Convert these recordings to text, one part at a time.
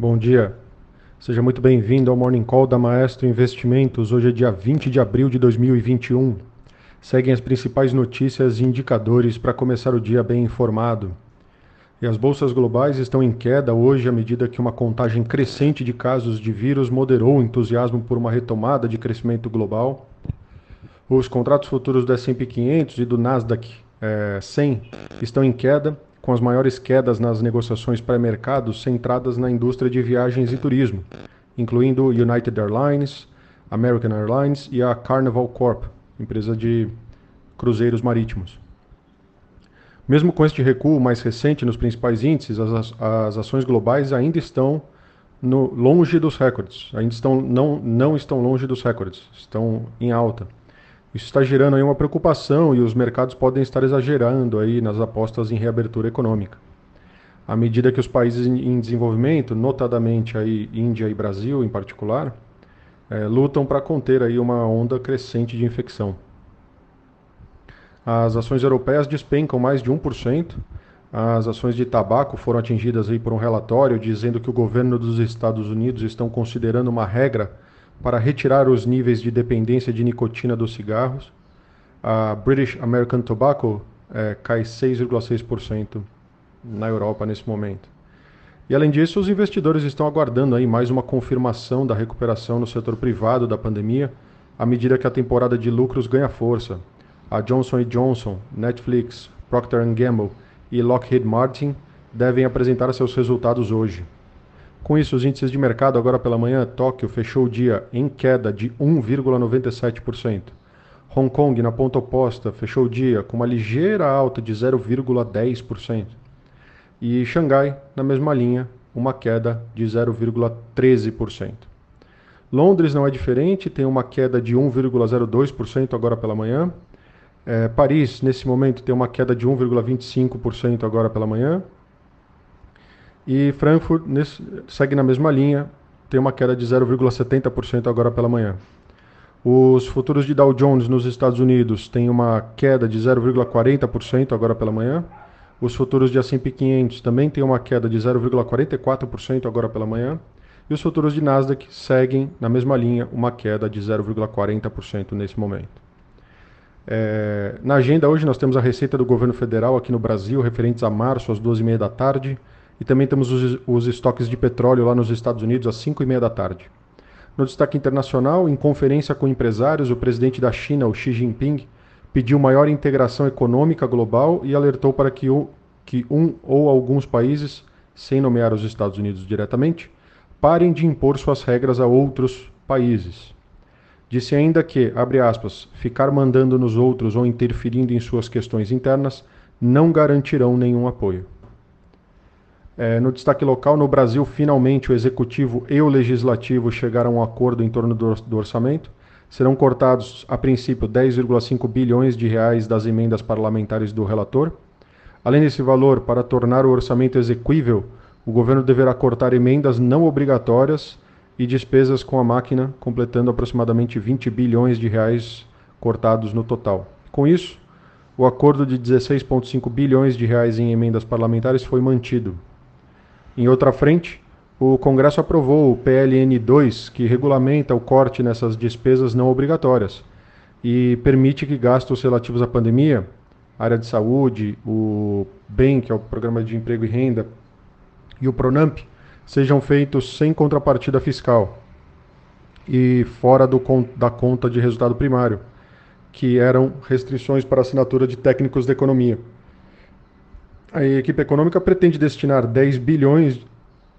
Bom dia. Seja muito bem-vindo ao Morning Call da Maestro Investimentos. Hoje é dia 20 de abril de 2021. Seguem as principais notícias e indicadores para começar o dia bem informado. E as bolsas globais estão em queda hoje à medida que uma contagem crescente de casos de vírus moderou o entusiasmo por uma retomada de crescimento global. Os contratos futuros do S&P 500 e do Nasdaq eh, 100 estão em queda com as maiores quedas nas negociações pré-mercado centradas na indústria de viagens e turismo, incluindo United Airlines, American Airlines e a Carnival Corp, empresa de cruzeiros marítimos. Mesmo com este recuo mais recente nos principais índices, as, as ações globais ainda estão no, longe dos recordes, ainda estão, não, não estão longe dos recordes, estão em alta. Isso está gerando aí uma preocupação e os mercados podem estar exagerando aí nas apostas em reabertura econômica. À medida que os países em desenvolvimento, notadamente aí Índia e Brasil em particular, é, lutam para conter aí uma onda crescente de infecção. As ações europeias despencam mais de 1%. As ações de tabaco foram atingidas aí por um relatório dizendo que o governo dos Estados Unidos estão considerando uma regra para retirar os níveis de dependência de nicotina dos cigarros. A British American Tobacco é, cai 6,6% na Europa nesse momento. E além disso, os investidores estão aguardando aí mais uma confirmação da recuperação no setor privado da pandemia, à medida que a temporada de lucros ganha força. A Johnson Johnson, Netflix, Procter Gamble e Lockheed Martin devem apresentar seus resultados hoje. Com isso, os índices de mercado agora pela manhã, Tóquio fechou o dia em queda de 1,97%. Hong Kong, na ponta oposta, fechou o dia com uma ligeira alta de 0,10%. E Xangai, na mesma linha, uma queda de 0,13%. Londres não é diferente, tem uma queda de 1,02% agora pela manhã. É, Paris, nesse momento, tem uma queda de 1,25% agora pela manhã. E Frankfurt nesse, segue na mesma linha, tem uma queda de 0,70% agora pela manhã. Os futuros de Dow Jones nos Estados Unidos têm uma queda de 0,40% agora pela manhã. Os futuros de S&P 500 também têm uma queda de 0,44% agora pela manhã. E os futuros de Nasdaq seguem na mesma linha, uma queda de 0,40% nesse momento. É, na agenda hoje nós temos a receita do governo federal aqui no Brasil, referentes a março às 12h30 da tarde. E também temos os, os estoques de petróleo lá nos Estados Unidos às 5 e meia da tarde. No destaque internacional, em conferência com empresários, o presidente da China, o Xi Jinping, pediu maior integração econômica global e alertou para que, o, que um ou alguns países, sem nomear os Estados Unidos diretamente, parem de impor suas regras a outros países. Disse ainda que, abre aspas, ficar mandando nos outros ou interferindo em suas questões internas não garantirão nenhum apoio. É, no destaque local, no Brasil, finalmente o executivo e o legislativo chegaram a um acordo em torno do, orçamento. Serão cortados, a princípio, 10,5 bilhões de reais das emendas parlamentares do relator. Além desse valor, para tornar o orçamento exequível, o governo deverá cortar emendas não obrigatórias e despesas com a máquina, completando aproximadamente 20 bilhões de reais cortados no total. Com isso, o acordo de 16,5 bilhões de reais em emendas parlamentares foi mantido, em outra frente, o Congresso aprovou o PLN 2, que regulamenta o corte nessas despesas não obrigatórias e permite que gastos relativos à pandemia, área de saúde, o BEM, que é o Programa de Emprego e Renda, e o PRONAMP, sejam feitos sem contrapartida fiscal e fora do, da conta de resultado primário, que eram restrições para assinatura de técnicos da economia. A equipe econômica pretende destinar 10 bilhões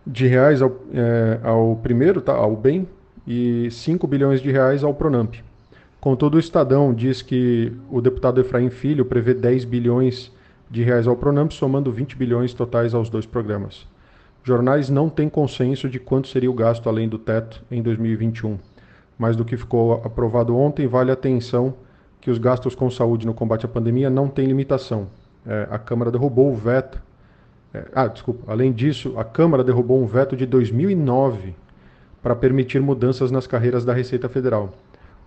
de reais ao, é, ao primeiro, tá, ao bem, e 5 bilhões de reais ao Pronamp. Contudo, o Estadão diz que o deputado Efraim Filho prevê 10 bilhões de reais ao Pronamp, somando 20 bilhões totais aos dois programas. Jornais não têm consenso de quanto seria o gasto além do teto em 2021. Mas do que ficou aprovado ontem, vale atenção que os gastos com saúde no combate à pandemia não têm limitação é, a Câmara derrubou o veto. É, ah, desculpa. Além disso, a Câmara derrubou um veto de 2009 para permitir mudanças nas carreiras da Receita Federal.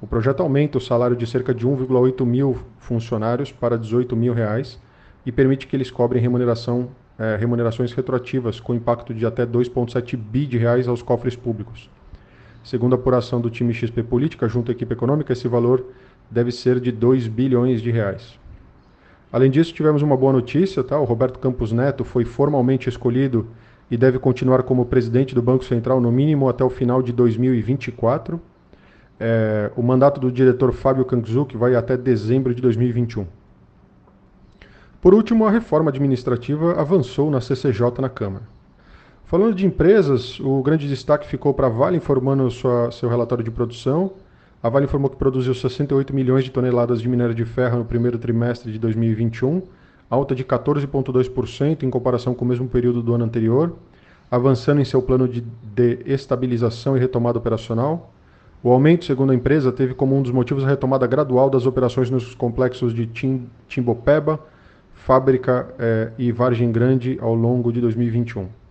O projeto aumenta o salário de cerca de 1,8 mil funcionários para 18 mil reais e permite que eles cobrem remuneração é, remunerações retroativas, com impacto de até 2,7 bi de reais aos cofres públicos. Segundo a apuração do time XP Política, junto à equipe econômica, esse valor deve ser de 2 bilhões de reais. Além disso, tivemos uma boa notícia, tá? O Roberto Campos Neto foi formalmente escolhido e deve continuar como presidente do Banco Central no mínimo até o final de 2024. É, o mandato do diretor Fábio Kangzuk vai até dezembro de 2021. Por último, a reforma administrativa avançou na CCJ na Câmara. Falando de empresas, o grande destaque ficou para a Vale informando sua, seu relatório de produção a Vale informou que produziu 68 milhões de toneladas de minério de ferro no primeiro trimestre de 2021, alta de 14,2% em comparação com o mesmo período do ano anterior, avançando em seu plano de, de estabilização e retomada operacional. O aumento, segundo a empresa, teve como um dos motivos a retomada gradual das operações nos complexos de Tim, Timbopeba, Fábrica eh, e Vargem Grande ao longo de 2021.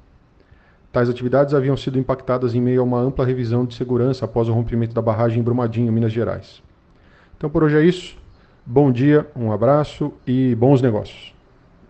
Tais atividades haviam sido impactadas em meio a uma ampla revisão de segurança após o rompimento da barragem em Brumadinho, Minas Gerais. Então por hoje é isso. Bom dia, um abraço e bons negócios.